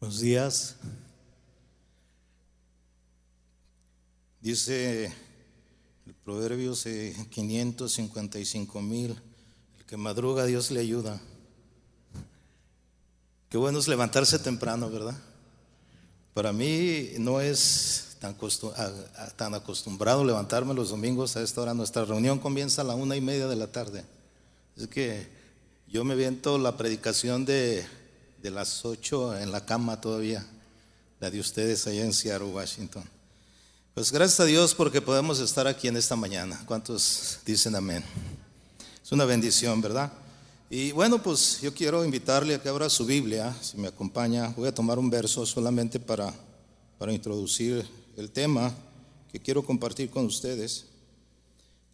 Buenos días. Dice el Proverbios 555 mil, el que madruga Dios le ayuda. Qué bueno es levantarse temprano, ¿verdad? Para mí no es tan, acostumbrado levantarme los domingos a esta hora. Nuestra reunión comienza a la una y media de la tarde. Es que yo me viento la predicación de, de las ocho en la cama todavía, la de ustedes allá en Seattle, Washington. Pues gracias a Dios porque podemos estar aquí en esta mañana. ¿Cuántos dicen amén? Es una bendición, ¿verdad? Y bueno, pues yo quiero invitarle a que abra su Biblia, si me acompaña. Voy a tomar un verso solamente para, para introducir el tema que quiero compartir con ustedes.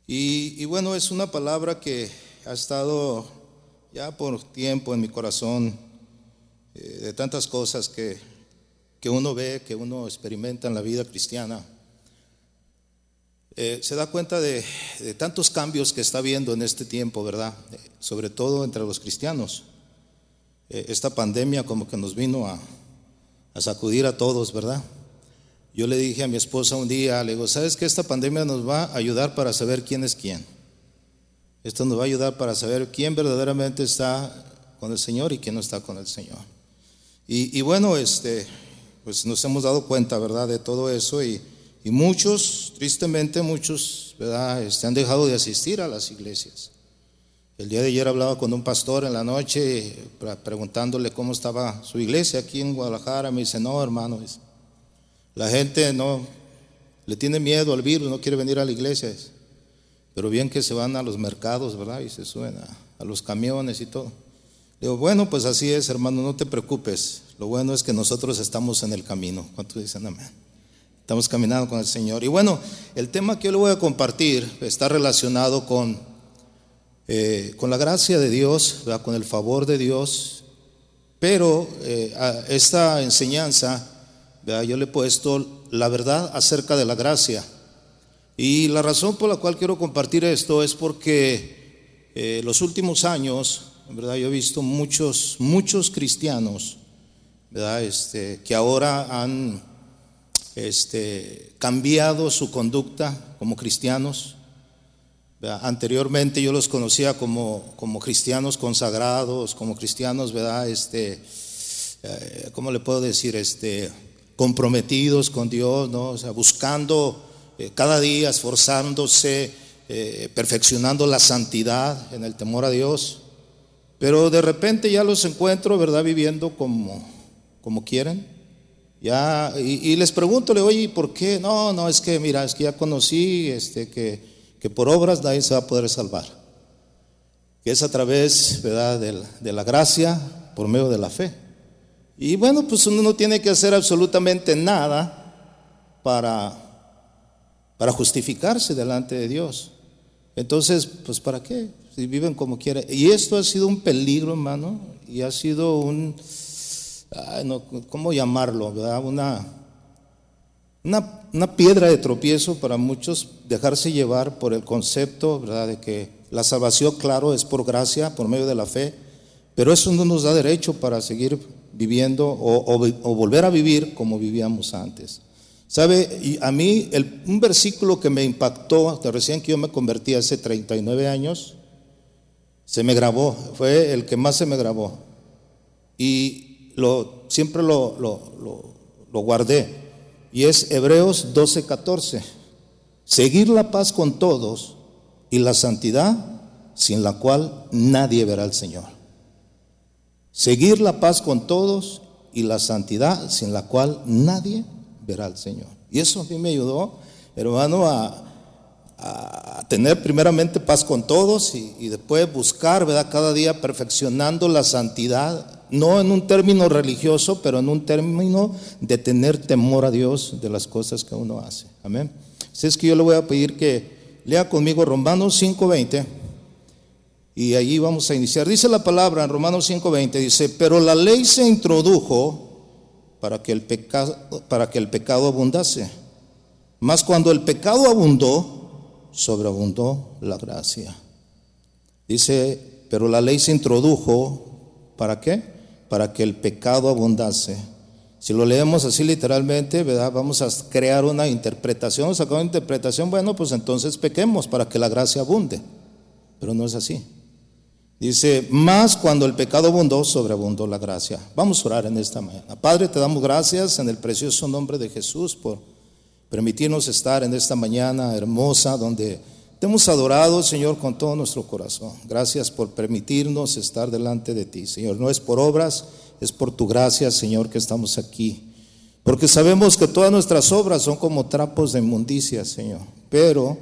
Y bueno, es una palabra que ha estado ya por tiempo en mi corazón, eh, de tantas cosas que, que uno ve, que uno experimenta en la vida cristiana. Eh, se da cuenta de, tantos cambios que está habiendo en este tiempo, ¿verdad? Eh, sobre todo entre los cristianos. Esta pandemia como que nos vino a, a, sacudir a todos, ¿verdad? Yo le dije a mi esposa un día, le digo, ¿sabes que esta pandemia nos va a ayudar para saber quién es quién? Esto nos va a ayudar para saber quién verdaderamente está con el Señor y quién no está con el Señor. Y, bueno, este, pues nos hemos dado cuenta, ¿verdad?, de todo eso y muchos, tristemente muchos, ¿verdad? Este, han dejado de asistir a las iglesias. El día de ayer hablaba con un pastor en la noche preguntándole cómo estaba su iglesia aquí en Guadalajara. Me dice, no, hermano, la gente no le tiene miedo al virus, no quiere venir a la iglesia. Pero bien que se van a los mercados, ¿verdad? Y se suben a los camiones y todo. Digo, bueno, pues así es, hermano, no te preocupes. Lo bueno es que nosotros estamos en el camino. ¿Cuántos dicen amén? Estamos caminando con el Señor. Y bueno, el tema que yo le voy a compartir está relacionado con, eh, con la gracia de Dios, con el favor de Dios. Pero eh, a esta enseñanza, yo le he puesto la verdad acerca de la gracia. Y la razón por la cual quiero compartir esto es porque eh, los últimos años, ¿verdad? yo he visto muchos, muchos cristianos ¿verdad? Este, que ahora han este, cambiado su conducta como cristianos. Anteriormente yo los conocía como, como cristianos consagrados, como cristianos, ¿verdad? Este, eh, ¿Cómo le puedo decir? Este, comprometidos con Dios, ¿no? O sea, buscando eh, cada día, esforzándose, eh, perfeccionando la santidad en el temor a Dios. Pero de repente ya los encuentro, ¿verdad? Viviendo como, como quieren ya, y, les pregunto, le oye, ¿por qué? No, no, es que, mira, es que ya conocí este, que, que por obras nadie se va a poder salvar. Que es a través, ¿verdad?, de, de la gracia por medio de la fe. Y bueno, pues uno no tiene que hacer absolutamente nada para, para justificarse delante de Dios. Entonces, pues ¿para qué? Viven como quieren. Y esto ha sido un peligro, hermano, y ha sido un, ¿cómo llamarlo? Una, una, piedra de tropiezo para muchos dejarse llevar por el concepto ¿verdad? de que la salvación, claro, es por gracia, por medio de la fe, pero eso no nos da derecho para seguir viviendo o, volver a vivir como vivíamos antes. ¿Sabe? Y a mí un versículo que me impactó, recién que yo me convertí hace 39 años, se me grabó, fue el que más se me grabó. Y lo, siempre lo, lo, guardé, y es Hebreos 12, 14. Seguir la paz con todos y la santidad sin la cual nadie verá al Señor. Seguir la paz con todos y la santidad sin la cual nadie verá al Señor. Y eso a mí me ayudó, hermano, a, a tener primeramente paz con todos y, después buscar, ¿verdad? Cada día perfeccionando la santidad no en un término religioso, pero en un término de tener temor a Dios de las cosas que uno hace. Amén. Así es que yo le voy a pedir que lea conmigo Romanos 5:20 y allí vamos a iniciar. Dice la palabra en Romanos 5:20, dice, pero la ley se introdujo para que el pecado, para que el pecado abundase. Mas cuando el pecado abundó, sobreabundó la gracia. Dice, pero la ley se introdujo, ¿para qué? para que el pecado abundase. Si lo leemos así literalmente, ¿verdad? Vamos a crear una interpretación, sacar una interpretación, bueno, pues entonces pequemos para que la gracia abunde. Pero no es así. Dice, más cuando el pecado abundó, sobreabundó la gracia. Vamos a orar en esta mañana. Padre, te damos gracias en el precioso nombre de Jesús por permitirnos estar en esta mañana hermosa donde te hemos adorado, Señor, con todo nuestro corazón. Gracias por permitirnos estar delante de ti, Señor. No es por obras, es por tu gracia, Señor, que estamos aquí. Porque sabemos que todas nuestras obras son como trapos de inmundicia, Señor. Pero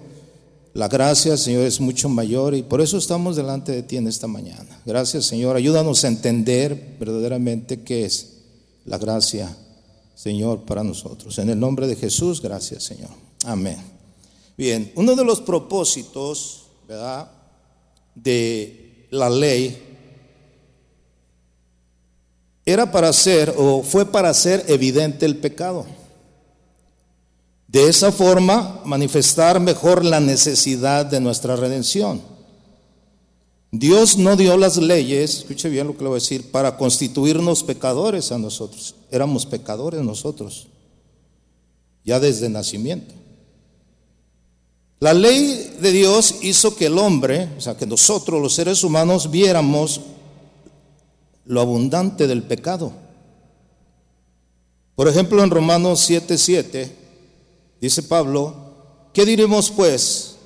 la gracia, Señor, es mucho mayor y por eso estamos delante de ti en esta mañana. Gracias, Señor. Ayúdanos a entender verdaderamente qué es la gracia, Señor, para nosotros. En el nombre de Jesús, gracias, Señor. Amén. Bien, uno de los propósitos, de la ley era para hacer o fue para hacer evidente el pecado. De esa forma manifestar mejor la necesidad de nuestra redención. Dios no dio las leyes, escuche bien lo que le voy a decir, para constituirnos pecadores a nosotros. Éramos pecadores nosotros, ya desde nacimiento. La ley de Dios hizo que el hombre, o sea, que nosotros los seres humanos viéramos lo abundante del pecado. Por ejemplo, en Romanos 7:7 dice Pablo, ¿qué diremos pues?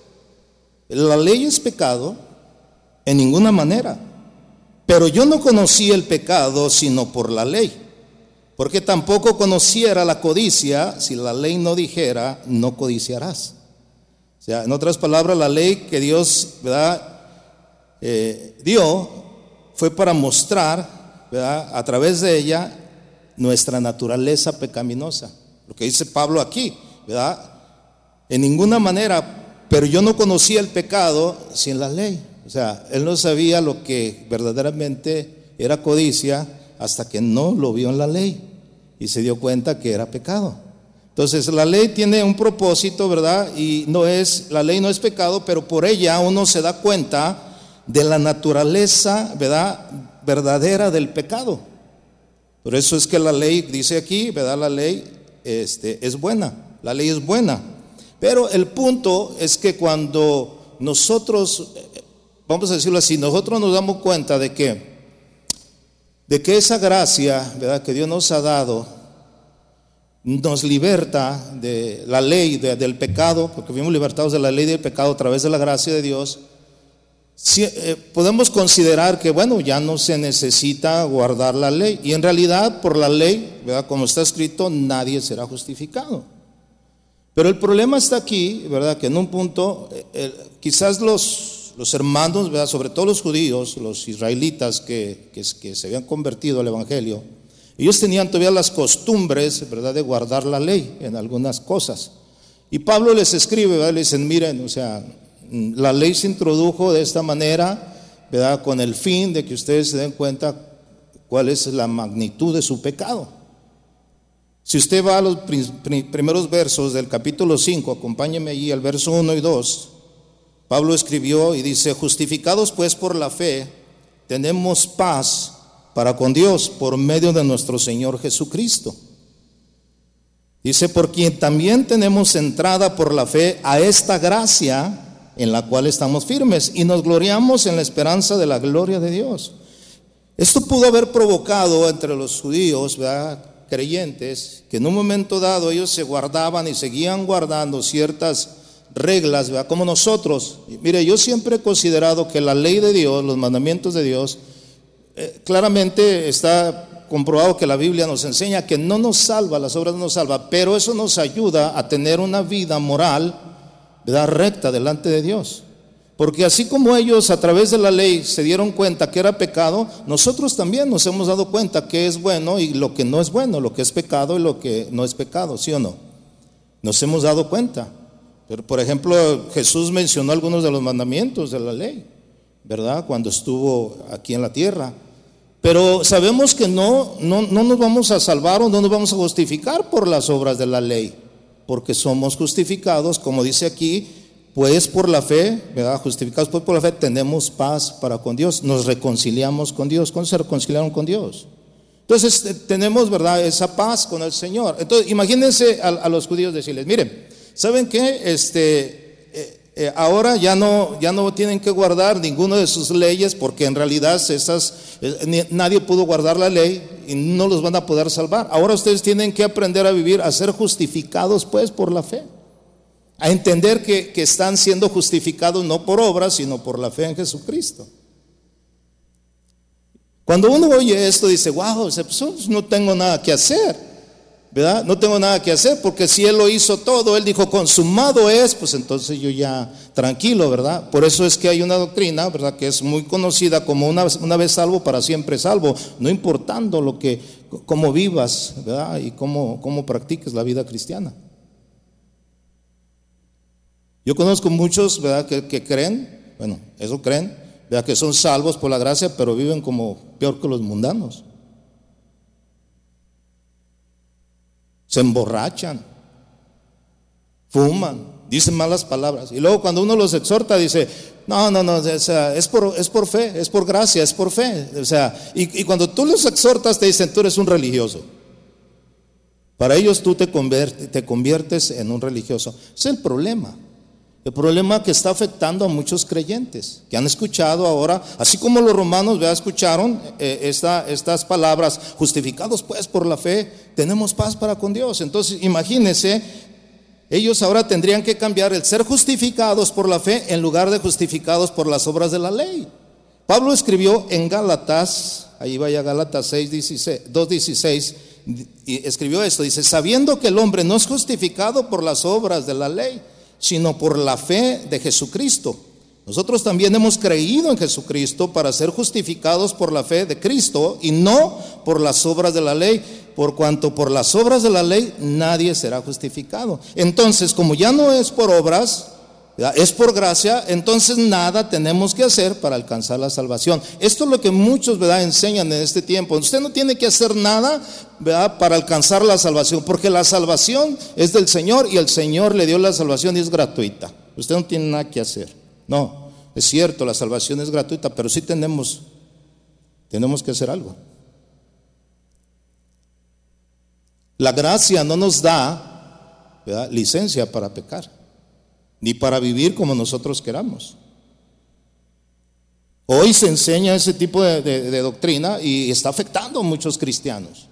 La ley es pecado en ninguna manera, pero yo no conocí el pecado sino por la ley, porque tampoco conociera la codicia si la ley no dijera, no codiciarás. O sea, en otras palabras, la ley que Dios eh, dio fue para mostrar, a través de ella, nuestra naturaleza pecaminosa. Lo que dice Pablo aquí. En ninguna manera, pero yo no conocía el pecado sin la ley. O sea, él no sabía lo que verdaderamente era codicia hasta que no lo vio en la ley y se dio cuenta que era pecado. Entonces, la ley tiene un propósito, ¿verdad? Y no es, la ley no es pecado, pero por ella uno se da cuenta de la naturaleza, ¿verdad? verdadera del pecado. Por eso es que la ley dice aquí, ¿verdad? La ley este, es buena, la ley es buena. Pero el punto es que cuando nosotros, vamos a decirlo así, nosotros nos damos cuenta de que, de que esa gracia, ¿verdad? Que Dios nos ha dado, nos liberta de la ley, del pecado, porque fuimos libertados de la ley del pecado a través de la gracia de Dios eh, podemos considerar que, bueno, ya no se necesita guardar la ley. Y en realidad, por la ley, ¿verdad? como está escrito, nadie será justificado. Pero el problema está aquí, ¿verdad? Que en un punto, eh, quizás los, los hermanos, ¿verdad? sobre todo los judíos, los israelitas que, que, se habían convertido al Evangelio, ellos tenían todavía las costumbres, ¿verdad?, de guardar la ley en algunas cosas. Y Pablo les escribe, ¿verdad? Le dicen, miren, o sea, la ley se introdujo de esta manera, ¿verdad? Con el fin de que ustedes se den cuenta cuál es la magnitud de su pecado. Si usted va a los primeros versos del capítulo 5, acompáñeme allí al verso 1 y 2. Pablo escribió y dice, justificados pues por la fe, tenemos paz para con Dios por medio de nuestro Señor Jesucristo. Dice, por quien también tenemos entrada por la fe a esta gracia en la cual estamos firmes y nos gloriamos en la esperanza de la gloria de Dios. Esto pudo haber provocado entre los judíos, creyentes, que en un momento dado ellos se guardaban y seguían guardando ciertas reglas, como nosotros. Mire, yo siempre he considerado que la ley de Dios, los mandamientos de Dios, eh, claramente está comprobado que la Biblia nos enseña que no nos salva, las obras no nos salva, pero eso nos ayuda a tener una vida moral ¿verdad? recta delante de Dios. Porque así como ellos a través de la ley se dieron cuenta que era pecado, nosotros también nos hemos dado cuenta que es bueno y lo que no es bueno, lo que es pecado y lo que no es pecado, ¿sí o no? Nos hemos dado cuenta. Pero, por ejemplo, Jesús mencionó algunos de los mandamientos de la ley, ¿verdad? Cuando estuvo aquí en la tierra. Pero sabemos que no, no, no nos vamos a salvar o no nos vamos a justificar por las obras de la ley porque somos justificados, como dice aquí, pues por la fe, ¿verdad? Justificados pues por la fe, tenemos paz para con Dios, nos reconciliamos con Dios. ¿Cómo se reconciliaron con Dios? Entonces tenemos, ¿verdad?, esa paz con el Señor. Entonces, imagínense a, los judíos decirles, miren, ¿saben qué? Este, eh, eh, ahora ya no, ya no tienen que guardar ninguna de sus leyes porque en realidad esas, eh, nadie pudo guardar la ley y no los van a poder salvar. Ahora ustedes tienen que aprender a vivir, a ser justificados pues por la fe. A entender que, que están siendo justificados no por obras, sino por la fe en Jesucristo. Cuando uno oye esto, dice, wow, pues, no tengo nada que hacer, ¿verdad? No tengo nada que hacer porque si Él lo hizo todo, Él dijo, consumado es, pues entonces yo ya tranquilo, ¿verdad? Por eso es que hay una doctrina, ¿verdad? Que es muy conocida como una, una vez salvo, para siempre salvo, no importando lo que, cómo vivas, ¿verdad? Y cómo, cómo practiques la vida cristiana. Yo conozco muchos, ¿verdad? Que, que creen, bueno, eso creen, Vea que son salvos por la gracia, pero viven como peor que los mundanos. Se emborrachan, fuman, dicen malas palabras. Y luego cuando uno los exhorta, dice, no, no, no, o sea, es por, es por fe, es por gracia, es por fe. O sea, y, y cuando tú los exhortas, te dicen, tú eres un religioso. Para ellos tú te, te conviertes en un religioso. Es el problema. El problema que está afectando a muchos creyentes que han escuchado ahora, así como los romanos ya escucharon eh, estas palabras, justificados pues por la fe, tenemos paz para con Dios. Entonces, imagínense, ellos ahora tendrían que cambiar el ser justificados por la fe en lugar de justificados por las obras de la ley. Pablo escribió en Gálatas, ahí vaya Gálatas 6, 2.16, y escribió esto, dice, sabiendo que el hombre no es justificado por las obras de la ley, sino por la fe de Jesucristo. Nosotros también hemos creído en Jesucristo para ser justificados por la fe de Cristo y no por las obras de la ley, por cuanto por las obras de la ley nadie será justificado. Entonces, como ya no es por obras, es por gracia, entonces nada tenemos que hacer para alcanzar la salvación. Esto es lo que muchos enseñan en este tiempo. Usted no tiene que hacer nada para alcanzar la salvación, porque la salvación es del Señor y el Señor le dio la salvación y es gratuita. Usted no tiene nada que hacer. No, es cierto, la salvación es gratuita, pero sí tenemos, tenemos que hacer algo. La gracia no nos da licencia para pecar ni para vivir como nosotros queramos. Hoy se enseña ese tipo de, doctrina y está afectando a muchos cristianos.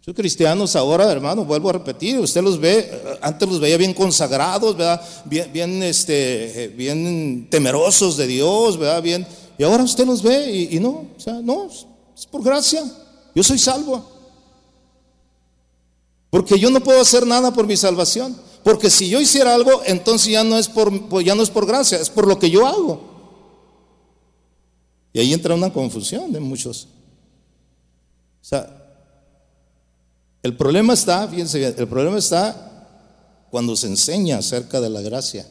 Muchos cristianos ahora, hermano, vuelvo a repetir, usted los ve, antes los veía bien consagrados, ¿verdad? Bien, bien, este, bien temerosos de Dios, ¿verdad? Bien, y ahora usted los ve y, y no, o sea, no, es por gracia, yo soy salvo. Porque yo no puedo hacer nada por mi salvación. Porque si yo hiciera algo, entonces ya no es por, pues ya no es por gracia, es por lo que yo hago. Y ahí entra una confusión de muchos. O sea, el problema está, fíjense bien, el problema está cuando se enseña acerca de la gracia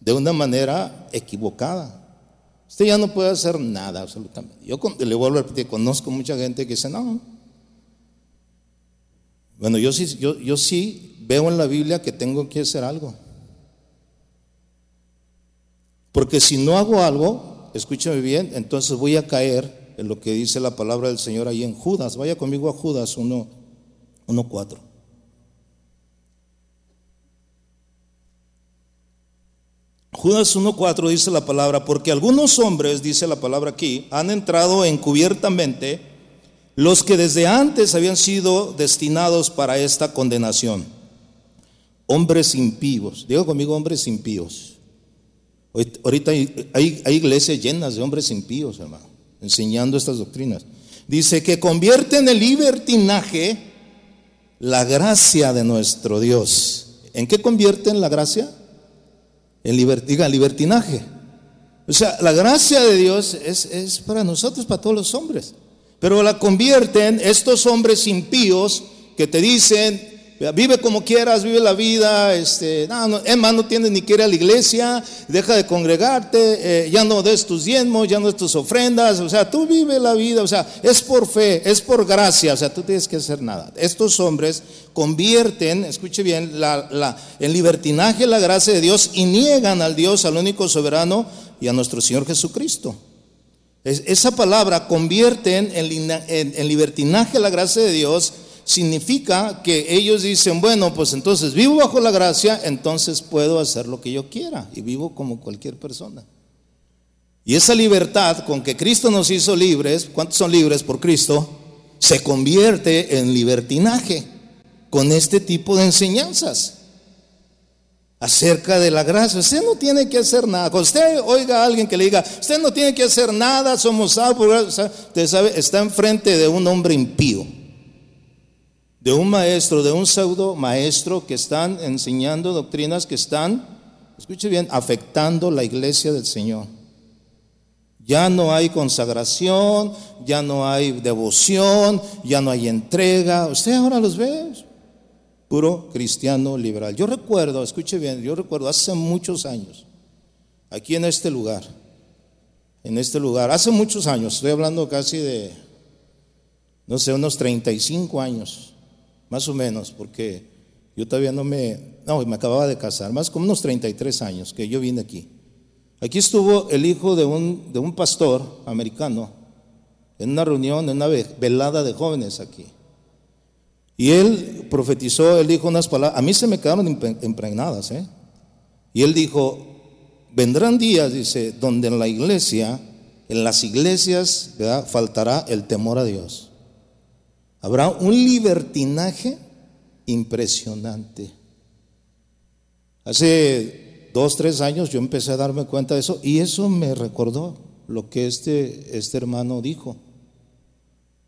de una manera equivocada. Usted ya no puede hacer nada absolutamente. Yo le vuelvo a repetir, conozco mucha gente que dice, no. Bueno, yo sí, yo, yo sí veo en la Biblia que tengo que hacer algo. Porque si no hago algo, escúchame bien, entonces voy a caer en lo que dice la palabra del Señor ahí en Judas. Vaya conmigo a Judas 1.4. Judas 1.4 dice la palabra, porque algunos hombres, dice la palabra aquí, han entrado encubiertamente los que desde antes habían sido destinados para esta condenación hombres impíos. Digo conmigo hombres impíos. Ahorita hay, iglesias llenas de hombres impíos, hermano, enseñando estas doctrinas. Dice que convierte en el libertinaje la gracia de nuestro Dios. ¿En qué convierte en la gracia? En diga, libertinaje. O sea, la gracia de Dios es, es para nosotros, para todos los hombres. Pero la convierten estos hombres impíos que te dicen, Vive como quieras, vive la vida. Este, no, no, no tienes ni que ir a la iglesia, deja de congregarte, eh, ya no des tus diezmos, ya no des tus ofrendas. O sea, tú vive la vida, o sea, es por fe, es por gracia, o sea, tú tienes que hacer nada. Estos hombres convierten, escuche bien, la, la, en libertinaje la gracia de Dios y niegan al Dios, al único soberano y a nuestro Señor Jesucristo. esa palabra convierten en, en libertinaje la gracia de Dios, significa que ellos dicen, bueno, pues entonces vivo bajo la gracia, entonces puedo hacer lo que yo quiera y vivo como cualquier persona. Y esa libertad con que Cristo nos hizo libres, ¿cuántos son libres por Cristo? Se convierte en libertinaje con este tipo de enseñanzas acerca de la gracia. Usted no tiene que hacer nada. Cuando usted oiga a alguien que le diga, usted no tiene que hacer nada, somos salvos, usted sabe, está enfrente de un hombre impío, de un maestro, de un pseudo maestro que están enseñando doctrinas que están, escuche bien, afectando la iglesia del Señor. Ya no hay consagración, ya no hay devoción, ya no hay entrega. Usted ahora los ve, puro cristiano liberal. Yo recuerdo, escuche bien, yo recuerdo hace muchos años, aquí en este lugar, en este lugar, hace muchos años, estoy hablando casi de, no sé, unos 35 años, más o menos, porque yo todavía no me, no, me acababa de casar, más como unos 33 años que yo vine aquí. Aquí estuvo el hijo de un, de un pastor americano en una reunión, en una velada de jóvenes aquí. Y él profetizó, él dijo unas palabras, a mí se me quedaron impregnadas, ¿eh? Y él dijo, vendrán días, dice, donde en la iglesia, en las iglesias, faltará el temor a Dios. Habrá un libertinaje impresionante. Hace dos, tres años yo empecé a darme cuenta de eso y eso me recordó lo que este, este hermano dijo.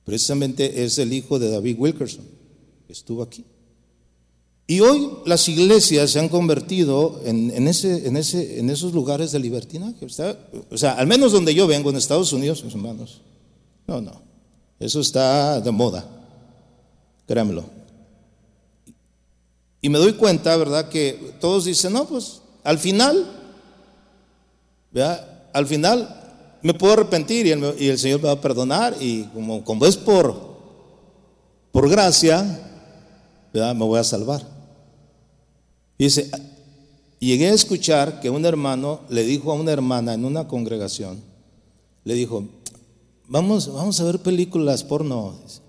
Precisamente es el hijo de David Wilkerson estuvo aquí. Y hoy las iglesias se han convertido en, ese, en, ese, en esos lugares de libertinaje. O sea, al menos donde yo vengo, en Estados Unidos, mis hermanos. No, no. Eso está de moda. Créanmelo. Y me doy cuenta, ¿verdad? Que todos dicen, no, pues al final, ¿verdad? Al final me puedo arrepentir y el, y el Señor me va a perdonar. Y como, como es por, por gracia, me voy a salvar. dice, llegué a escuchar que un hermano le dijo a una hermana en una congregación, le dijo, vamos, vamos a ver películas porno. Dice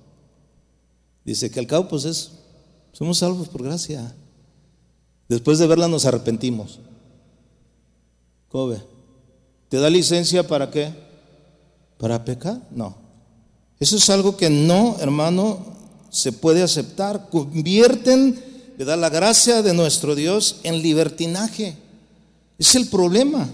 que al cabo pues es, somos salvos por gracia. Después de verla nos arrepentimos. ¿Cómo? ¿Te da licencia para qué? ¿Para pecar? No. Eso es algo que no, hermano, se puede aceptar. Convierten da la gracia de nuestro Dios en libertinaje. Es el problema.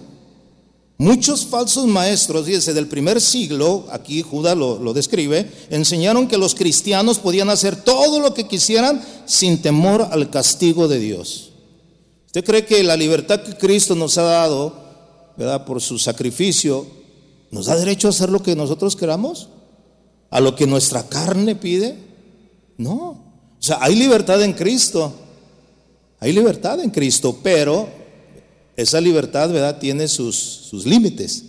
Muchos falsos maestros, fíjense, del primer siglo, aquí Judas lo, lo, describe, enseñaron que los cristianos podían hacer todo lo que quisieran sin temor al castigo de Dios. ¿Usted cree que la libertad que Cristo nos ha dado, ¿verdad? por su sacrificio, nos da derecho a hacer lo que nosotros queramos? ¿A lo que nuestra carne pide? No. O sea, hay libertad en Cristo. Hay libertad en Cristo, pero esa libertad, ¿verdad?, tiene sus, sus límites.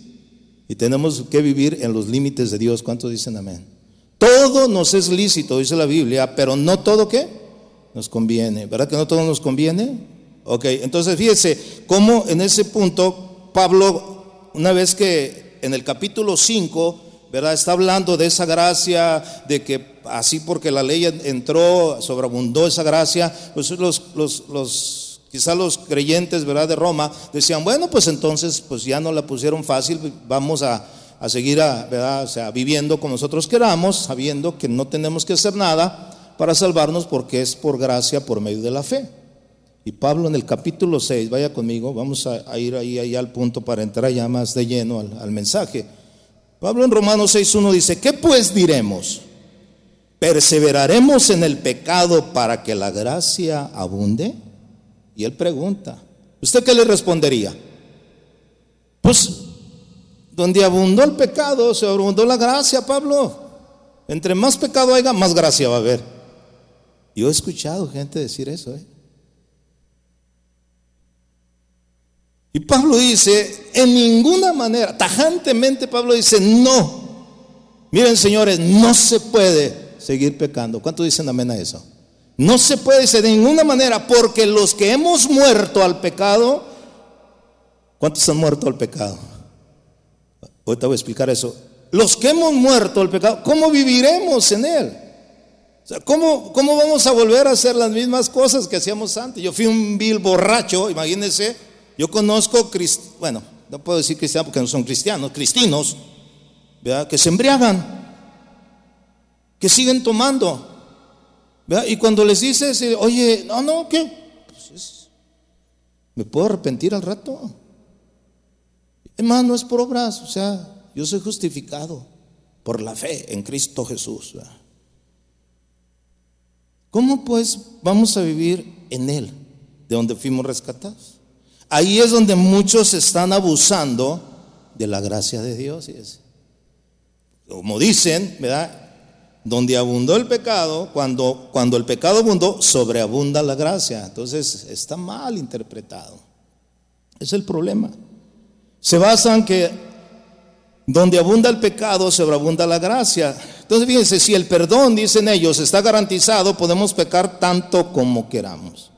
Y tenemos que vivir en los límites de Dios. ¿Cuántos dicen amén? Todo nos es lícito, dice la Biblia, pero no todo qué nos conviene. ¿Verdad que no todo nos conviene? Ok, entonces fíjese cómo en ese punto Pablo, una vez que en el capítulo 5, ¿verdad? Está hablando de esa gracia, de que así porque la ley entró, sobreabundó esa gracia, pues los, los, los quizá los creyentes, ¿verdad? De Roma decían, bueno, pues entonces pues ya no la pusieron fácil, vamos a, a seguir, ¿verdad? O sea, viviendo como nosotros queramos, sabiendo que no tenemos que hacer nada para salvarnos porque es por gracia, por medio de la fe. Y Pablo en el capítulo 6, vaya conmigo, vamos a, ir ahí, ahí, al punto para entrar ya más de lleno al, al mensaje. Pablo en Romanos 6.1 dice, ¿qué pues diremos? ¿Perseveraremos en el pecado para que la gracia abunde? Él pregunta, ¿usted qué le respondería? Pues donde abundó el pecado, se abundó la gracia, Pablo. Entre más pecado haya, más gracia va a haber. Yo he escuchado gente decir eso. ¿eh? Y Pablo dice, en ninguna manera, tajantemente Pablo dice, no. Miren señores, no se puede seguir pecando. ¿Cuántos dicen amén a eso? No se puede de ninguna manera, porque los que hemos muerto al pecado, ¿cuántos han muerto al pecado? Ahorita voy a explicar eso. los que hemos muerto el pecado, ¿cómo viviremos en él? ¿cómo, ¿cómo, vamos a volver a hacer las mismas cosas que hacíamos antes? Yo fui un vil borracho, imagínense, yo conozco, bueno, no puedo decir cristianos porque no son cristianos, cristinos, ¿verdad? que se embriagan, que siguen tomando. Y cuando les dices, oye, no, no, ¿qué? Pues ¿Me puedo arrepentir al rato? Hermano, no es por obras, o sea, yo soy justificado por la fe en Cristo Jesús. ¿Cómo pues vamos a vivir en Él, de donde fuimos rescatados? Ahí es donde muchos están abusando de la gracia de Dios. Como dicen, ¿verdad? Donde abundó el pecado, cuando, cuando el pecado abundó, sobreabunda la gracia. Entonces está mal interpretado. Es el problema. Se basan que donde abunda el pecado, sobreabunda la gracia. Entonces fíjense, si el perdón, dicen ellos, está garantizado, podemos pecar tanto como queramos.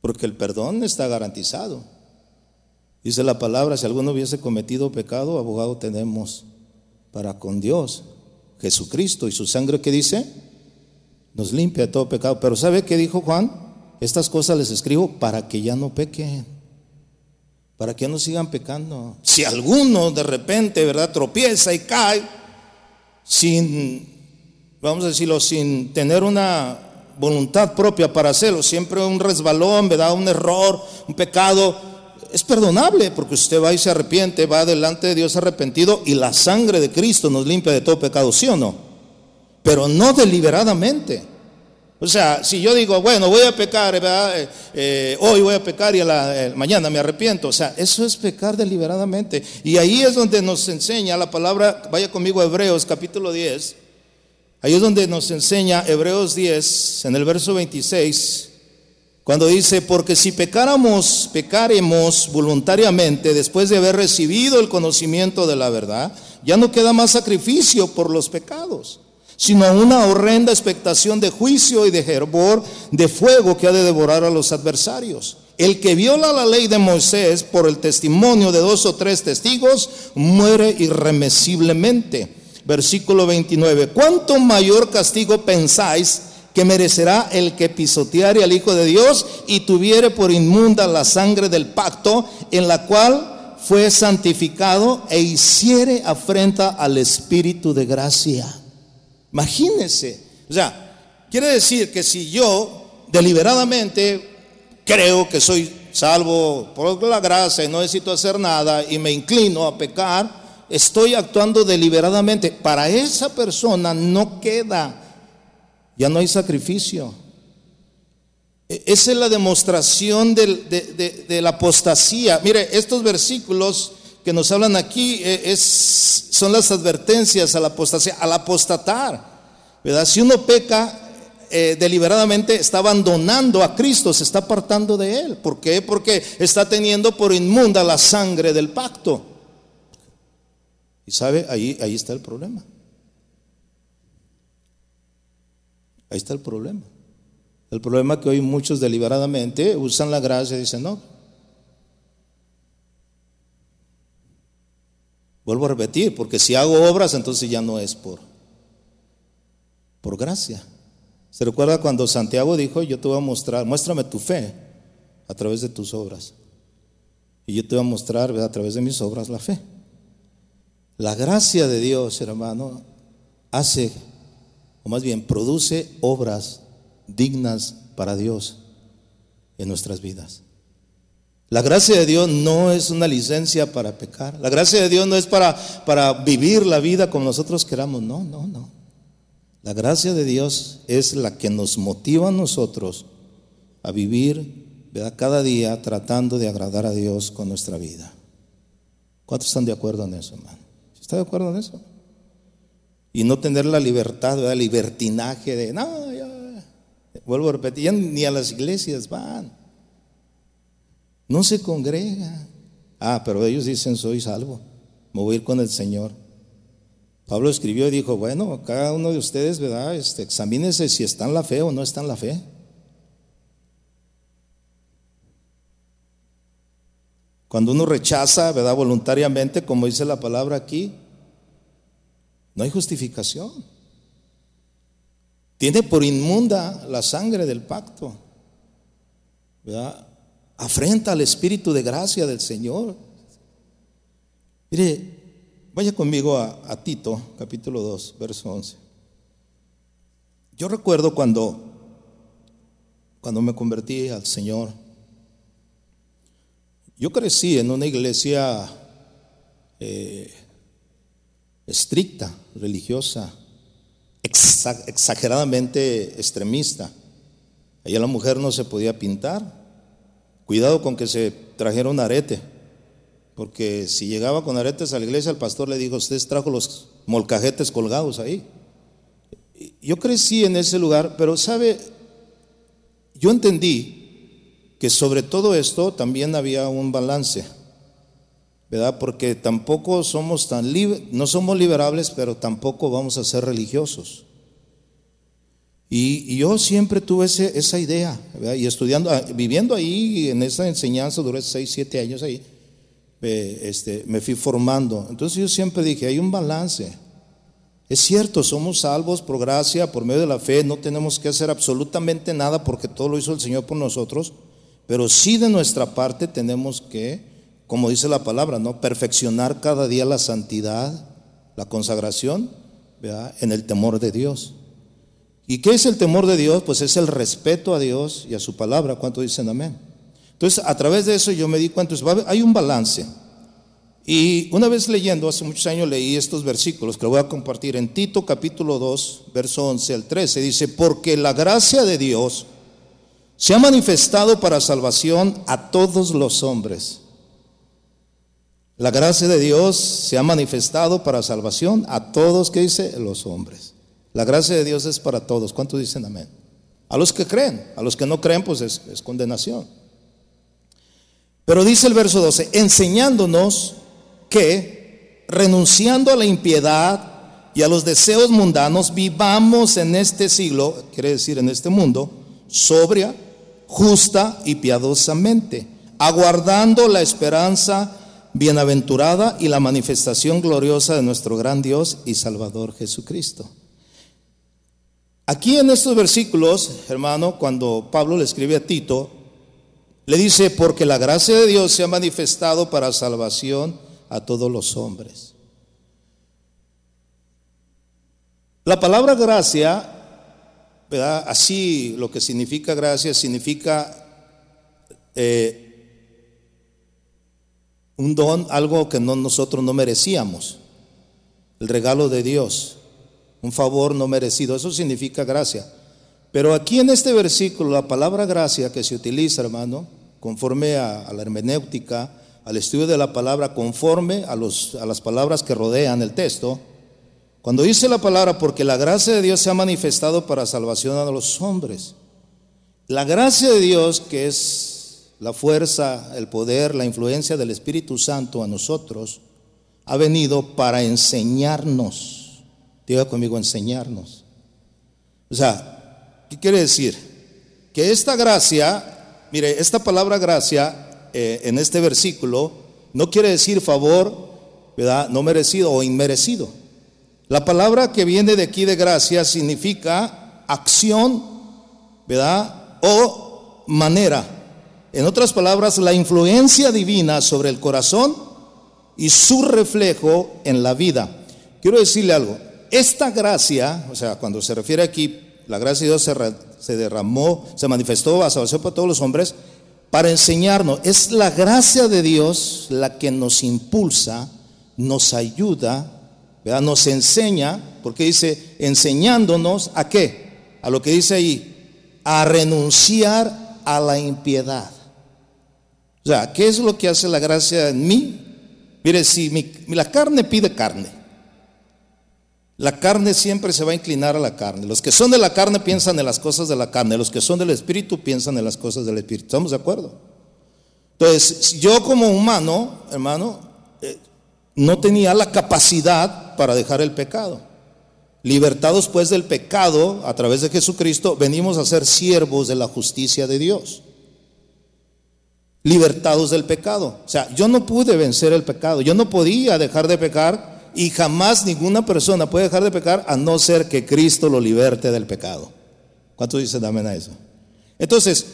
Porque el perdón está garantizado. Dice la palabra, si alguno hubiese cometido pecado, abogado tenemos para con Dios, Jesucristo y su sangre que dice, nos limpia todo pecado. Pero ¿sabe qué dijo Juan? Estas cosas les escribo para que ya no pequen para que no sigan pecando. Si alguno de repente, ¿verdad?, tropieza y cae sin, vamos a decirlo, sin tener una voluntad propia para hacerlo, siempre un resbalón, ¿verdad?, un error, un pecado, es perdonable porque usted va y se arrepiente, va delante de Dios arrepentido y la sangre de Cristo nos limpia de todo pecado, ¿sí o no? Pero no deliberadamente. O sea, si yo digo, bueno, voy a pecar, eh, eh, hoy voy a pecar y eh, mañana me arrepiento, o sea, eso es pecar deliberadamente. Y ahí es donde nos enseña la palabra, vaya conmigo a Hebreos capítulo 10, ahí es donde nos enseña Hebreos 10, en el verso 26, cuando dice, porque si pecáramos, pecaremos voluntariamente después de haber recibido el conocimiento de la verdad, ya no queda más sacrificio por los pecados sino una horrenda expectación de juicio y de hervor de fuego que ha de devorar a los adversarios. El que viola la ley de Moisés por el testimonio de dos o tres testigos muere irremisiblemente. Versículo 29. ¿Cuánto mayor castigo pensáis que merecerá el que pisoteare al Hijo de Dios y tuviere por inmunda la sangre del pacto en la cual fue santificado e hiciere afrenta al Espíritu de gracia? Imagínense. O sea, quiere decir que si yo deliberadamente creo que soy salvo por la gracia y no necesito hacer nada y me inclino a pecar, estoy actuando deliberadamente. Para esa persona no queda, ya no hay sacrificio. E, esa es la demostración de, la apostasía. Mire, estos versículos que nos hablan aquí eh, es, son las advertencias a la apostasía, al apostatar. ¿verdad? Si uno peca eh, deliberadamente, está abandonando a Cristo, se está apartando de Él. ¿Por qué? Porque está teniendo por inmunda la sangre del pacto. Y sabe, ahí, ahí está el problema. Ahí está el problema. El problema que hoy muchos deliberadamente usan la gracia y dicen, no, Vuelvo a repetir, porque si hago obras, entonces ya no es por, por gracia. ¿Se recuerda cuando Santiago dijo, yo te voy a mostrar, muéstrame tu fe a través de tus obras? Y yo te voy a mostrar a través de mis obras la fe. La gracia de Dios, hermano, hace, o más bien, produce obras dignas para Dios en nuestras vidas. La gracia de Dios no es una licencia para pecar. La gracia de Dios no es para, para vivir la vida como nosotros queramos. No, no, no. La gracia de Dios es la que nos motiva a nosotros a vivir cada día tratando de agradar a Dios con nuestra vida. ¿Cuántos están de acuerdo en eso, hermano? ¿Está de acuerdo en eso? Y no tener la libertad, ¿verdad? libertinaje de, no, ya, vuelvo a repetir, ni a las iglesias van. No se congrega. Ah, pero ellos dicen, soy salvo, me voy a ir con el Señor. Pablo escribió y dijo, bueno, cada uno de ustedes, ¿verdad? Este, examínese si está en la fe o no está en la fe. Cuando uno rechaza, ¿verdad? Voluntariamente, como dice la palabra aquí, No hay justificación. Tiene por inmunda la sangre del pacto. Afrenta al Espíritu de gracia del Señor. Mire, vaya conmigo a, a Tito, capítulo 2, verso 11. Yo recuerdo cuando, cuando me convertí al Señor, yo crecí en una iglesia eh, estricta, religiosa, exageradamente extremista. Allá la mujer no se podía pintar. Cuidado con que se trajera un arete, porque si llegaba con aretes a la iglesia, el pastor le dijo, usted trajo los molcajetes colgados ahí. Yo crecí en ese lugar, pero sabe, yo entendí que sobre todo esto también había un balance. Porque tampoco somos tan libres, no somos liberables, pero tampoco vamos a ser religiosos. Y, yo siempre tuve esa idea, Y estudiando, ah, viviendo ahí en esa enseñanza, duré seis, siete años ahí, este, me fui formando. Entonces yo siempre dije, hay un balance. Es cierto, somos salvos por gracia, por medio de la fe, no tenemos que hacer absolutamente nada porque todo lo hizo el Señor por nosotros, pero sí de nuestra parte tenemos que como dice la palabra, ¿no? Perfeccionar cada día la santidad, la consagración, en el temor de Dios. ¿Y qué es el temor de Dios? Pues es el respeto a Dios y a su palabra. ¿Cuánto dicen amén? Entonces, a través de eso yo me di cuenta, hay un balance. Y una vez leyendo, hace muchos años leí estos versículos que voy a compartir en Tito capítulo 2, verso 11 al 13. Dice, porque la gracia de Dios se ha manifestado para salvación a todos los hombres la gracia de Dios se ha manifestado para salvación a todos, que dice? Los hombres. La gracia de Dios es para todos. ¿Cuántos dicen amén? A los que creen, a los que no creen, pues es, es condenación. Pero dice el verso 12, enseñándonos que, renunciando a la impiedad y a los deseos mundanos, vivamos en este siglo, quiere decir en este mundo, sobria, justa y piadosamente, aguardando la esperanza bienaventurada y la manifestación gloriosa de nuestro gran Dios y Salvador Jesucristo. Aquí en estos versículos, hermano, cuando Pablo le escribe a Tito, le dice, porque la gracia de Dios se ha manifestado para salvación a todos los hombres. La palabra gracia, ¿verdad? así lo que significa gracia, significa eh, un don, algo que no, nosotros no merecíamos, el regalo de Dios, un favor no merecido, eso significa gracia. Pero aquí en este versículo, la palabra gracia que se utiliza, hermano, conforme a, la hermenéutica, al estudio de la palabra, conforme a, los, a las palabras que rodean el texto, cuando dice la palabra, porque la gracia de Dios se ha manifestado para salvación a los hombres, la gracia de Dios, que es la fuerza, el poder, la influencia del Espíritu Santo a nosotros ha venido para enseñarnos. Diga conmigo, enseñarnos. O sea, ¿qué quiere decir? Que esta gracia, mire, esta palabra gracia eh, en este versículo no quiere decir favor, ¿verdad? No merecido o inmerecido. La palabra que viene de aquí de gracia significa acción, ¿verdad? O manera. En otras palabras, la influencia divina sobre el corazón y su reflejo en la vida. Quiero decirle algo, esta gracia, o sea, cuando se refiere aquí, la gracia de Dios se, derramó, se manifestó a salvación para todos los hombres, para enseñarnos, es la gracia de Dios la que nos impulsa, nos ayuda, nos enseña, porque dice, enseñándonos a qué, a lo que dice ahí, a renunciar a la impiedad. ¿Qué es lo que hace la gracia en mí? Mire, si la carne pide carne, la carne siempre se va a inclinar a la carne. Los que son de la carne piensan en las cosas de la carne, los que son del espíritu piensan en las cosas del espíritu. ¿Estamos de acuerdo? Entonces, yo como humano, hermano, eh, no tenía la capacidad para dejar el pecado. Libertados pues del pecado a través de Jesucristo, venimos a ser siervos de la justicia de Dios libertados del pecado. O sea, yo no pude vencer el pecado, yo no podía dejar de pecar y jamás ninguna persona puede dejar de pecar a no ser que Cristo lo liberte del pecado. ¿Cuántos dicen amén a eso? Entonces,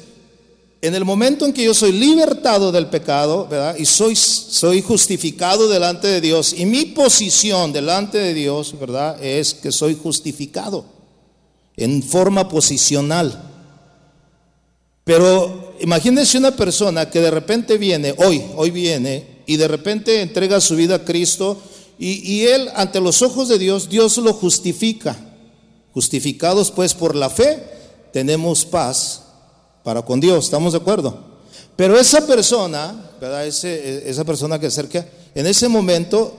en el momento en que yo soy libertado del pecado, ¿verdad? Y soy, soy justificado delante de Dios, y mi posición delante de Dios, ¿verdad? Es que soy justificado en forma posicional. Pero imagínense una persona que de repente viene, hoy, hoy viene, y de repente entrega su vida a Cristo, y, él, ante los ojos de Dios, Dios lo justifica. Justificados pues por la fe, tenemos paz para con Dios, ¿estamos de acuerdo? Pero esa persona, ¿verdad? Ese, esa persona que acerca, en ese momento,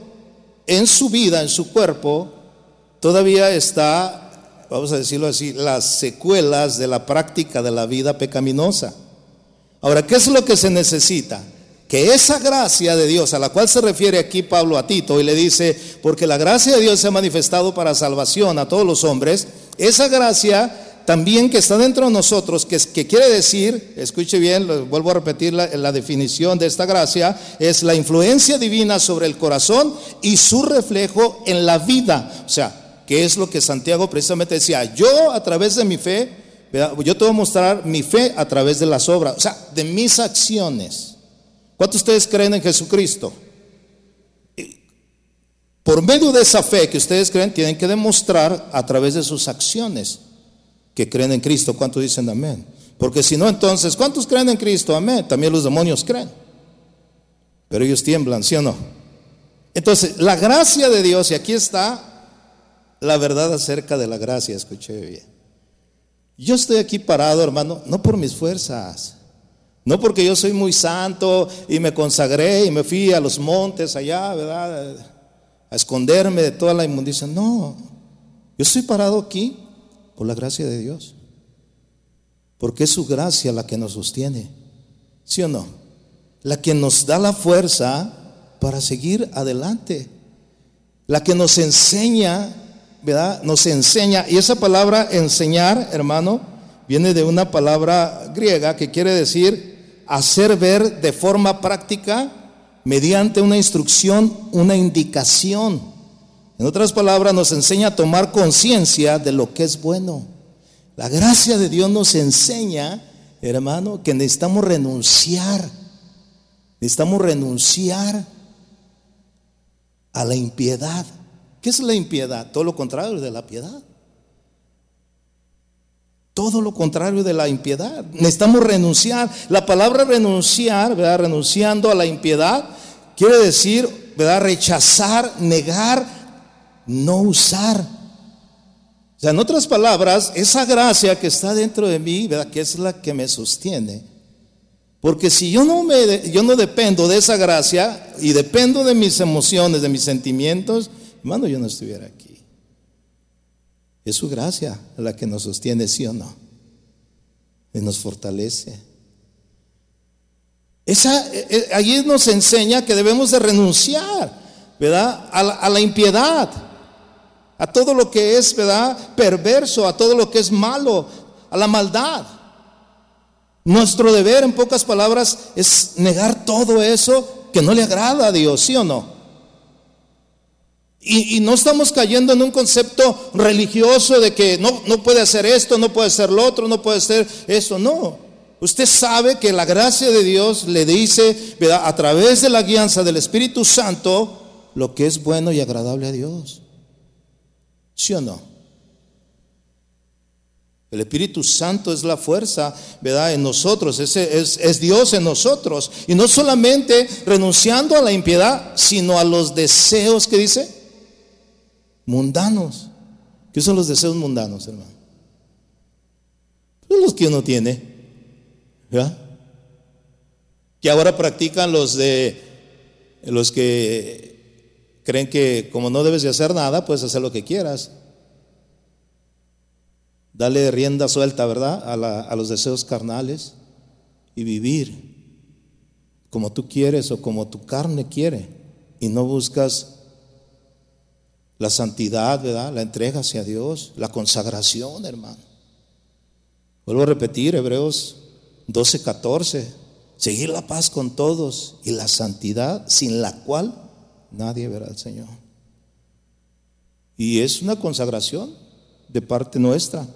en su vida, en su cuerpo, todavía está, vamos a decirlo así, las secuelas de la práctica de la vida pecaminosa. Ahora, ¿qué es lo que se necesita? Que esa gracia de Dios, a la cual se refiere aquí Pablo a Tito, y le dice, porque la gracia de Dios se ha manifestado para salvación a todos los hombres, esa gracia también que está dentro de nosotros, que, quiere decir, escuche bien, vuelvo a repetir la, la definición de esta gracia, es la influencia divina sobre el corazón y su reflejo en la vida. O sea, que es lo que Santiago precisamente decía, yo a través de mi fe, yo te voy a mostrar mi fe a través de las obras, o sea, de mis acciones. ¿Cuántos de ustedes creen en Jesucristo? Por medio de esa fe que ustedes creen, tienen que demostrar a través de sus acciones que creen en Cristo. ¿Cuántos dicen amén? Porque si no, entonces, ¿cuántos creen en Cristo? Amén. También los demonios creen. Pero ellos tiemblan, ¿sí o no? Entonces, la gracia de Dios, y aquí está la verdad acerca de la gracia, escuché bien. Yo estoy aquí parado, hermano, no por mis fuerzas, no porque yo soy muy santo y me consagré y me fui a los montes allá, ¿verdad? A esconderme de toda la inmundicia. No, yo estoy parado aquí por la gracia de Dios. Porque es su gracia la que nos sostiene. ¿Sí o no? La que nos da la fuerza para seguir adelante. La que nos enseña, Nos enseña. Y esa palabra enseñar, hermano, viene de una palabra griega que quiere decir hacer ver de forma práctica mediante una instrucción, una indicación. En otras palabras, nos enseña a tomar conciencia de lo que es bueno. La gracia de Dios nos enseña, hermano, que necesitamos renunciar. Necesitamos renunciar a la impiedad. ¿Qué es la impiedad? Todo lo contrario de la piedad. Todo lo contrario de la impiedad. Necesitamos renunciar. La palabra renunciar, ¿verdad? Renunciando a la impiedad, quiere decir, ¿verdad? Rechazar, negar no usar. O sea, en otras palabras, esa gracia que está dentro de mí, ¿verdad? Que es la que me sostiene. Porque si yo no, me, yo no dependo de esa gracia y dependo de mis emociones, de mis sentimientos, hermano, yo no estuviera aquí. Es su gracia la que nos sostiene, sí o no. Y nos fortalece. Esa, eh, eh, allí nos enseña que debemos de renunciar, ¿verdad? A a la impiedad a todo lo que es, ¿verdad? Perverso, a todo lo que es malo, a la maldad. Nuestro deber, en pocas palabras, es negar todo eso que no le agrada a Dios, ¿sí o no? Y, no estamos cayendo en un concepto religioso de que no, no puede hacer esto, no puede hacer lo otro, no puede hacer eso, no. Usted sabe que la gracia de Dios le dice, ¿verdad? a través de la guianza del Espíritu Santo, lo que es bueno y agradable a Dios. ¿Sí o no? El Espíritu Santo es la fuerza, ¿verdad? En nosotros, es, es, Dios en nosotros. Y no solamente renunciando a la impiedad, sino a los deseos que dice mundanos. ¿Qué son los deseos mundanos, hermano? Son los que uno tiene, ¿verdad? Que ahora practican los de los que Creen que como no debes de hacer nada, puedes hacer lo que quieras. Dale rienda suelta, ¿verdad? A, a los deseos carnales y vivir como tú quieres o como tu carne quiere. Y no buscas la santidad, ¿verdad? La entrega hacia Dios, la consagración, hermano. Vuelvo a repetir, Hebreos 12, 14. Seguir la paz con todos y la santidad sin la cual nadie verá al Señor. Y es una consagración de parte nuestra.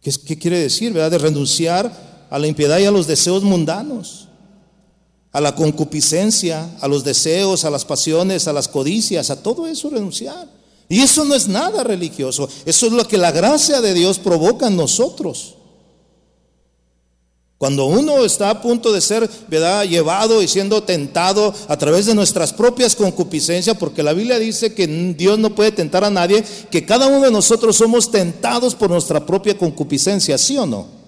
¿Qué, qué quiere decir? ¿Verdad? De renunciar a la impiedad y a los deseos mundanos, a la concupiscencia, a los deseos, a las pasiones, a las codicias, a todo eso renunciar. Y eso no es nada religioso, eso es lo que la gracia de Dios provoca en nosotros. Cuando uno está a punto de ser llevado y siendo tentado a través de nuestras propias concupiscencias, porque la Biblia dice que Dios no puede tentar a nadie, que cada uno de nosotros somos tentados por nuestra propia concupiscencia, ¿sí o no?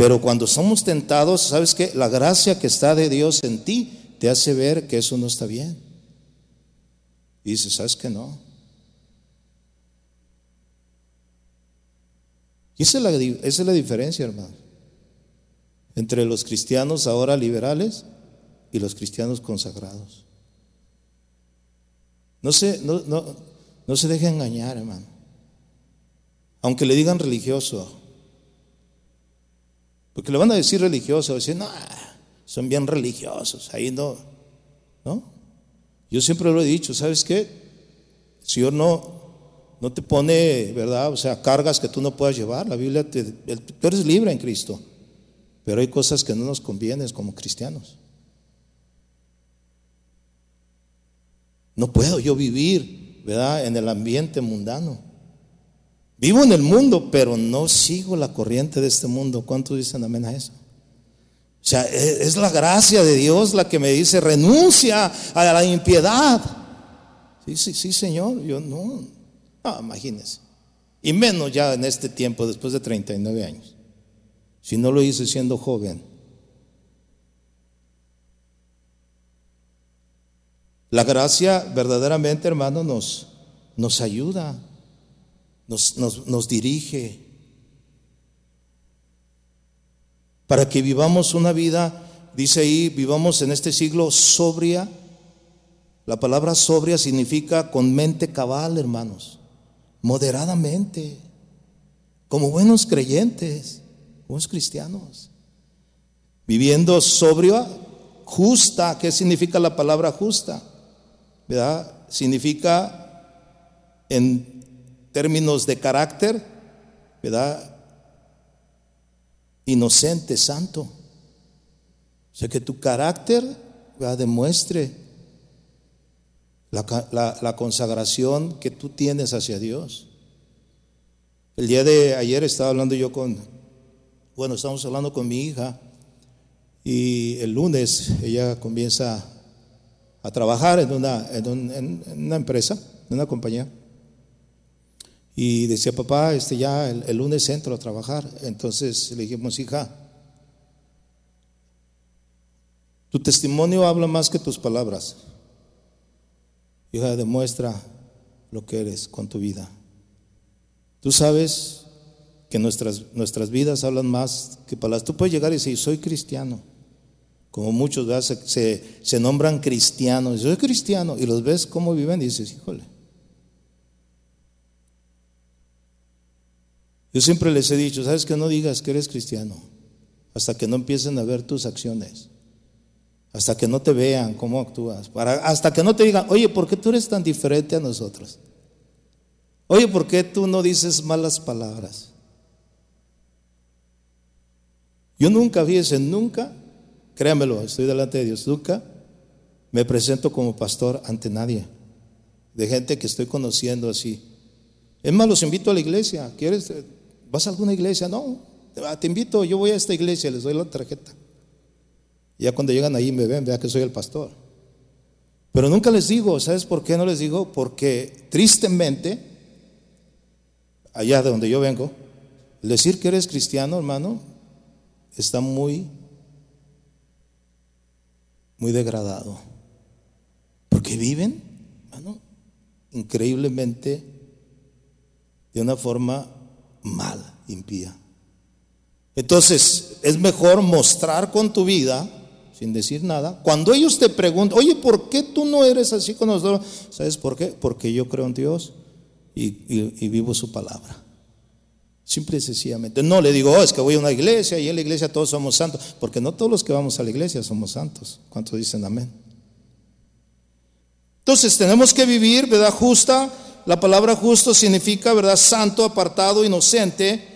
Pero cuando somos tentados, ¿sabes qué? La gracia que está de Dios en ti te hace ver que eso no está bien. Y dices, ¿sabes que no? Y esa es la, esa es la diferencia, hermano entre los cristianos ahora liberales y los cristianos consagrados. No se, no, no, se deje engañar, hermano. Aunque le digan religioso. Porque le van a decir religioso, decir, no, son bien religiosos, ahí no. ¿No? Yo siempre lo he dicho, ¿sabes qué? El Señor no, no te pone, ¿verdad? O sea, cargas que tú no puedas llevar. La Biblia, te, tú eres libre en Cristo. Pero hay cosas que no nos convienen como cristianos. No puedo yo vivir, ¿verdad?, en el ambiente mundano. Vivo en el mundo, pero no sigo la corriente de este mundo. ¿Cuántos dicen amén a eso? O sea, e, es la gracia de Dios la que me dice, renuncia a la impiedad. Sí, sí, sí, Señor. Yo no. No, imagínense. Y menos ya en este tiempo, después de 39 años si no lo hice siendo joven? La gracia verdaderamente, hermano, nos, nos ayuda, nos, nos, nos dirige para que vivamos una vida, dice ahí, vivamos en este siglo sobria. La palabra sobria significa con mente cabal, hermanos, moderadamente, como buenos creyentes buenos cristianos. Viviendo sobrio, justa. ¿Qué significa la palabra justa? ¿Verdad? Significa en términos de carácter, ¿verdad? Inocente, santo. O sea, que tu carácter ¿verdad? demuestre la, la consagración que tú tienes hacia Dios. El día de ayer estaba hablando yo con, bueno, estamos hablando con mi hija y el lunes ella comienza a trabajar en una, en, una empresa, en una compañía. Y decía, papá, este ya el, lunes entro a trabajar. Entonces le dijimos, hija, tu testimonio habla más que tus palabras. Hija, demuestra lo que eres con tu vida. Tú sabes que nuestras, nuestras vidas hablan más que palabras. Tú puedes llegar y decir, soy cristiano. Como muchos se, se, nombran cristianos. Soy cristiano. Y los ves cómo viven y dices, híjole. Yo siempre les he dicho, ¿sabes que no digas que eres cristiano? Hasta que no empiecen a ver tus acciones. Hasta que no te vean cómo actúas. Para, hasta que no te digan, oye, ¿por qué tú eres tan diferente a nosotros? Oye, ¿por qué tú no dices malas palabras? Yo nunca, fíjense, nunca, créanmelo, estoy delante de Dios, nunca me presento como pastor ante nadie, de gente que estoy conociendo así. Es más, los invito a la iglesia. ¿Quieres? ¿Vas a alguna iglesia? No, te invito, yo voy a esta iglesia, les doy la tarjeta. Ya cuando llegan ahí me ven, vean que soy el pastor. Pero nunca les digo, ¿sabes por qué no les digo? Porque tristemente, allá de donde yo vengo, decir que eres cristiano, hermano, está muy, muy degradado. Porque viven, increíblemente de una forma mal, impía. Entonces, es mejor mostrar con tu vida, sin decir nada, cuando ellos te preguntan, oye, ¿por qué tú no eres así con nosotros? ¿Sabes por qué? Porque yo creo en Dios y vivo su palabra. Simple y sencillamente. No le digo, oh, es que voy a una iglesia y en la iglesia todos somos santos, porque no todos los que vamos a la iglesia somos santos. ¿Cuántos dicen amén? Entonces tenemos que vivir, ¿verdad? Justa, la palabra justo significa, ¿verdad? Santo, apartado, inocente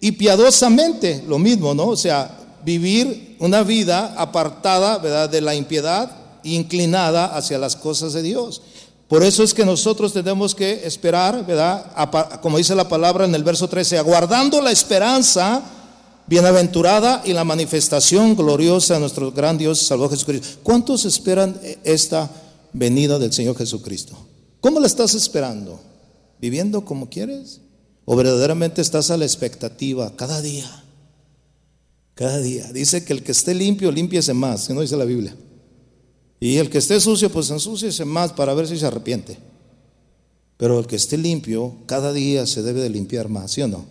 y piadosamente, lo mismo, ¿no? O sea, vivir una vida apartada, ¿verdad? De la impiedad, inclinada hacia las cosas de Dios. Por eso es que nosotros tenemos que esperar, ¿verdad? Como dice la palabra en el verso 13, aguardando la esperanza bienaventurada y la manifestación gloriosa de nuestro gran Dios Salvador Jesucristo. ¿Cuántos esperan esta venida del Señor Jesucristo? ¿Cómo la estás esperando? ¿Viviendo como quieres? ¿O verdaderamente estás a la expectativa cada día? Cada día. Dice que el que esté limpio, limpiese más, que no dice la Biblia. Y el que esté sucio, pues ensúciese más para ver si se arrepiente. Pero el que esté limpio, cada día se debe de limpiar más, ¿sí o no?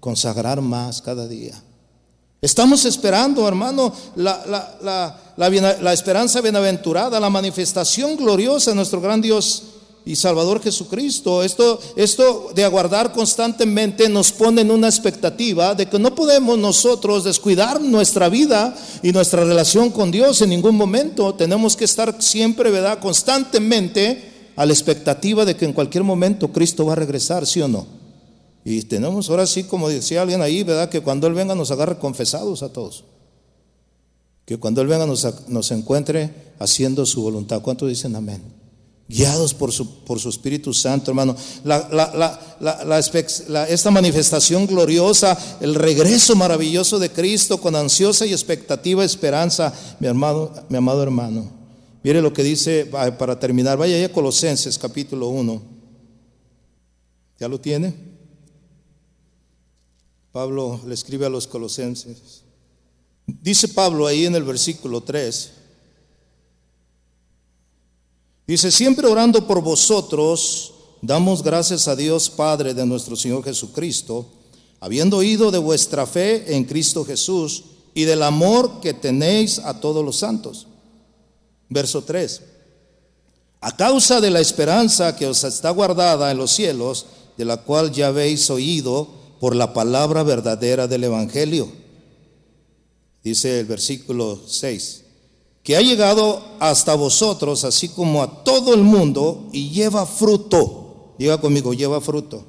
Consagrar más cada día. Estamos esperando, hermano, la, la esperanza bienaventurada, la manifestación gloriosa de nuestro gran Dios y Salvador Jesucristo. Esto, esto de aguardar constantemente nos pone en una expectativa de que no podemos nosotros descuidar nuestra vida y nuestra relación con Dios en ningún momento. Tenemos que estar siempre, ¿verdad? Constantemente a la expectativa de que en cualquier momento Cristo va a regresar, ¿sí o no? Y tenemos ahora sí, como decía alguien ahí, ¿verdad? Que cuando Él venga nos agarre confesados a todos. Que cuando Él venga nos, nos encuentre haciendo su voluntad. ¿Cuántos dicen amén? Guiados por su, por su Espíritu Santo, hermano. esta manifestación gloriosa, el regreso maravilloso de Cristo con ansiosa y expectativa esperanza, mi, amado, mi amado hermano. Mire lo que dice para terminar, vaya a Colosenses capítulo 1. ¿Ya lo tiene? Pablo le escribe a los colosenses. Dice Pablo ahí en el versículo 3, Dice, siempre orando por vosotros, damos gracias a Dios Padre de nuestro Señor Jesucristo, habiendo oído de vuestra fe en Cristo Jesús y del amor que tenéis a todos los santos. Verso 3. A causa de la esperanza que os está guardada en los cielos, de la cual ya habéis oído por la palabra verdadera del Evangelio. Dice el versículo 6 que ha llegado hasta vosotros, así como a todo el mundo, y lleva fruto. Diga conmigo, lleva fruto.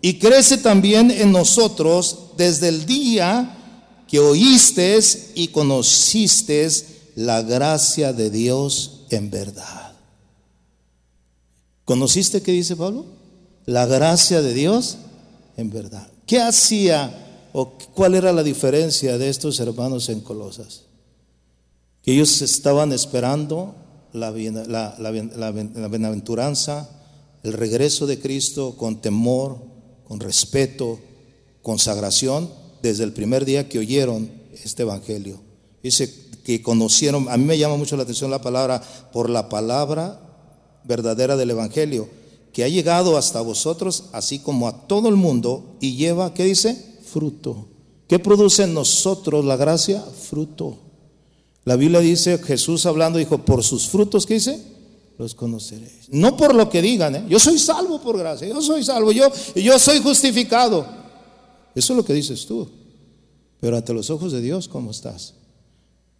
Y crece también en nosotros desde el día que oísteis y conocisteis la gracia de Dios en verdad. ¿Conociste qué dice Pablo? La gracia de Dios en verdad. ¿Qué hacía o cuál era la diferencia de estos hermanos en Colosas? Que ellos estaban esperando la, bienaventuranza, el regreso de Cristo con temor, con respeto, consagración, desde el primer día que oyeron este Evangelio. Dice que conocieron, a mí me llama mucho la atención la palabra, por la palabra verdadera del Evangelio, que ha llegado hasta vosotros, así como a todo el mundo, y lleva, ¿qué dice? Fruto. ¿Qué produce en nosotros la gracia? Fruto. La Biblia dice, Jesús hablando dijo, por sus frutos, ¿qué dice? Los conoceréis. No por lo que digan, ¿eh? yo soy salvo por gracia, yo soy salvo, yo, yo soy justificado. Eso es lo que dices tú. Pero ante los ojos de Dios, ¿cómo estás?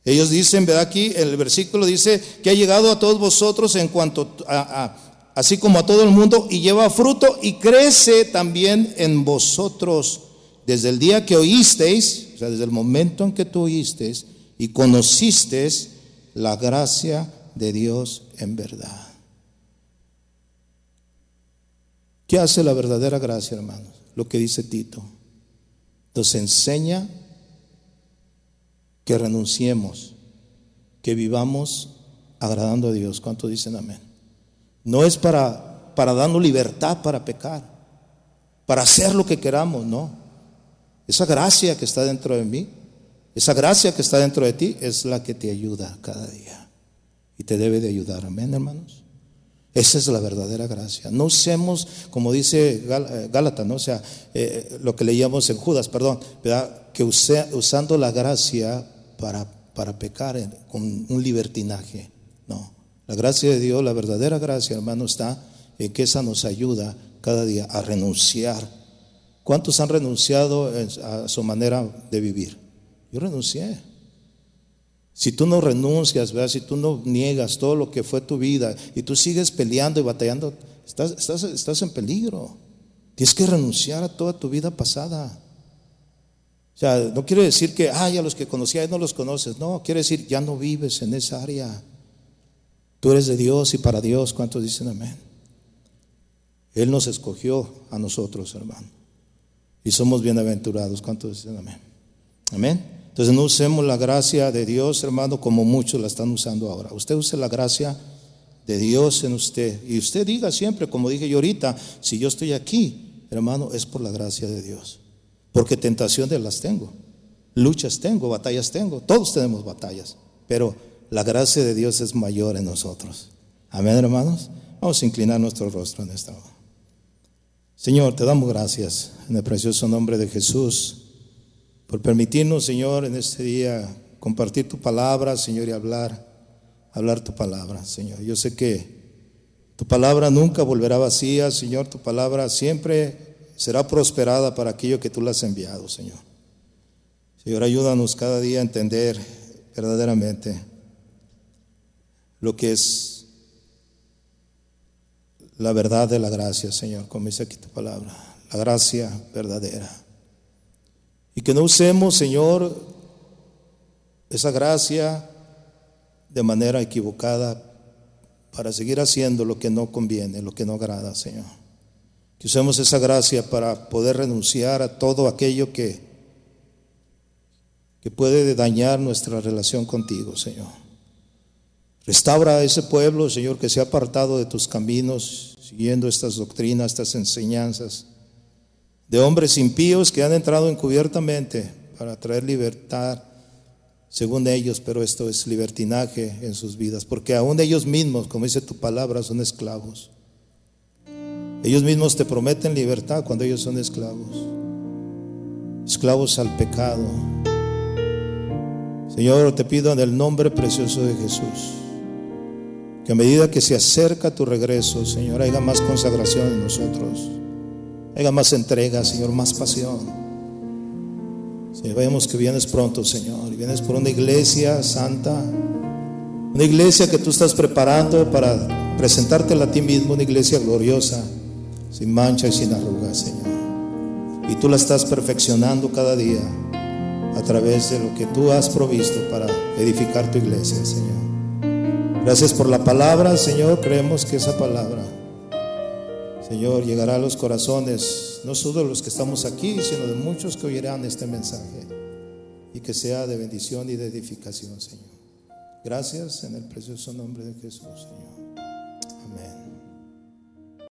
Ellos dicen, ¿verdad? Aquí el versículo dice que ha llegado a todos vosotros en cuanto a, así como a todo el mundo, y lleva fruto y crece también en vosotros desde el día que oísteis, o sea, desde el momento en que tú oísteis, y conociste la gracia de Dios en verdad. ¿Qué hace la verdadera gracia, hermanos? Lo que dice Tito. Nos enseña que renunciemos, que vivamos agradando a Dios. ¿Cuánto dicen amén? No es para, para darnos libertad para pecar, para hacer lo que queramos, no. Esa gracia que está dentro de mí esa gracia que está dentro de ti es la que te ayuda cada día. Y te debe de ayudar. Amén, hermanos. Esa es la verdadera gracia. No usemos, como dice eh, Gálatas, ¿no? O sea, eh, lo que leíamos en Judas, perdón, ¿verdad? que usando la gracia para, para pecar con un libertinaje. No. La gracia de Dios, la verdadera gracia, hermano, está en que esa nos ayuda cada día a renunciar. ¿Cuántos han renunciado a su manera de vivir? Yo renuncié. Si tú no renuncias, si tú no niegas todo lo que fue tu vida y tú sigues peleando y batallando, estás, estás, estás en peligro. Tienes que renunciar a toda tu vida pasada. O sea, no quiere decir que, ay, a los que conocía no los conoces. No, quiere decir, ya no vives en esa área. Tú eres de Dios y para Dios. ¿Cuántos dicen amén? Él nos escogió a nosotros, hermano. Y somos bienaventurados. ¿Cuántos dicen amén? Amén. Entonces no usemos la gracia de Dios, hermano, como muchos la están usando ahora. Usted use la gracia de Dios en usted. Y usted diga siempre, como dije yo ahorita, si yo estoy aquí, hermano, es por la gracia de Dios. Porque tentaciones las tengo, luchas tengo, batallas tengo, todos tenemos batallas, pero la gracia de Dios es mayor en nosotros. Amén, hermanos. Vamos a inclinar nuestro rostro en esta hora. Señor, te damos gracias en el precioso nombre de Jesús por permitirnos, Señor, en este día compartir tu palabra, Señor, y hablar, hablar tu palabra, Señor. Yo sé que tu palabra nunca volverá vacía, Señor, tu palabra siempre será prosperada para aquello que tú le has enviado, Señor. Señor, ayúdanos cada día a entender verdaderamente lo que es la verdad de la gracia, Señor, como dice aquí tu palabra, la gracia verdadera. Y que no usemos, Señor, esa gracia de manera equivocada para seguir haciendo lo que no conviene, lo que no agrada, Señor. Que usemos esa gracia para poder renunciar a todo aquello que, que puede dañar nuestra relación contigo, Señor. Restaura a ese pueblo, Señor, que se ha apartado de tus caminos, siguiendo estas doctrinas, estas enseñanzas, de hombres impíos que han entrado encubiertamente para traer libertad, según ellos, pero esto es libertinaje en sus vidas, porque aún ellos mismos, como dice tu palabra, son esclavos. Ellos mismos te prometen libertad cuando ellos son esclavos. Esclavos al pecado. Señor, te pido en el nombre precioso de Jesús, que a medida que se acerca tu regreso, Señor, haya más consagración en nosotros. Haya más entrega, Señor, más pasión. vemos que vienes pronto, Señor, y vienes por una iglesia santa, una iglesia que tú estás preparando para presentártela a ti mismo, una iglesia gloriosa sin mancha y sin arrugas, Señor. Y tú la estás perfeccionando cada día a través de lo que tú has provisto para edificar tu iglesia, Señor. Gracias por la palabra, Señor. Creemos que esa palabra, Señor, llegará a los corazones, no solo de los que estamos aquí, sino de muchos que oirán este mensaje y que sea de bendición y de edificación, Señor. Gracias en el precioso nombre de Jesús, Señor. Amén.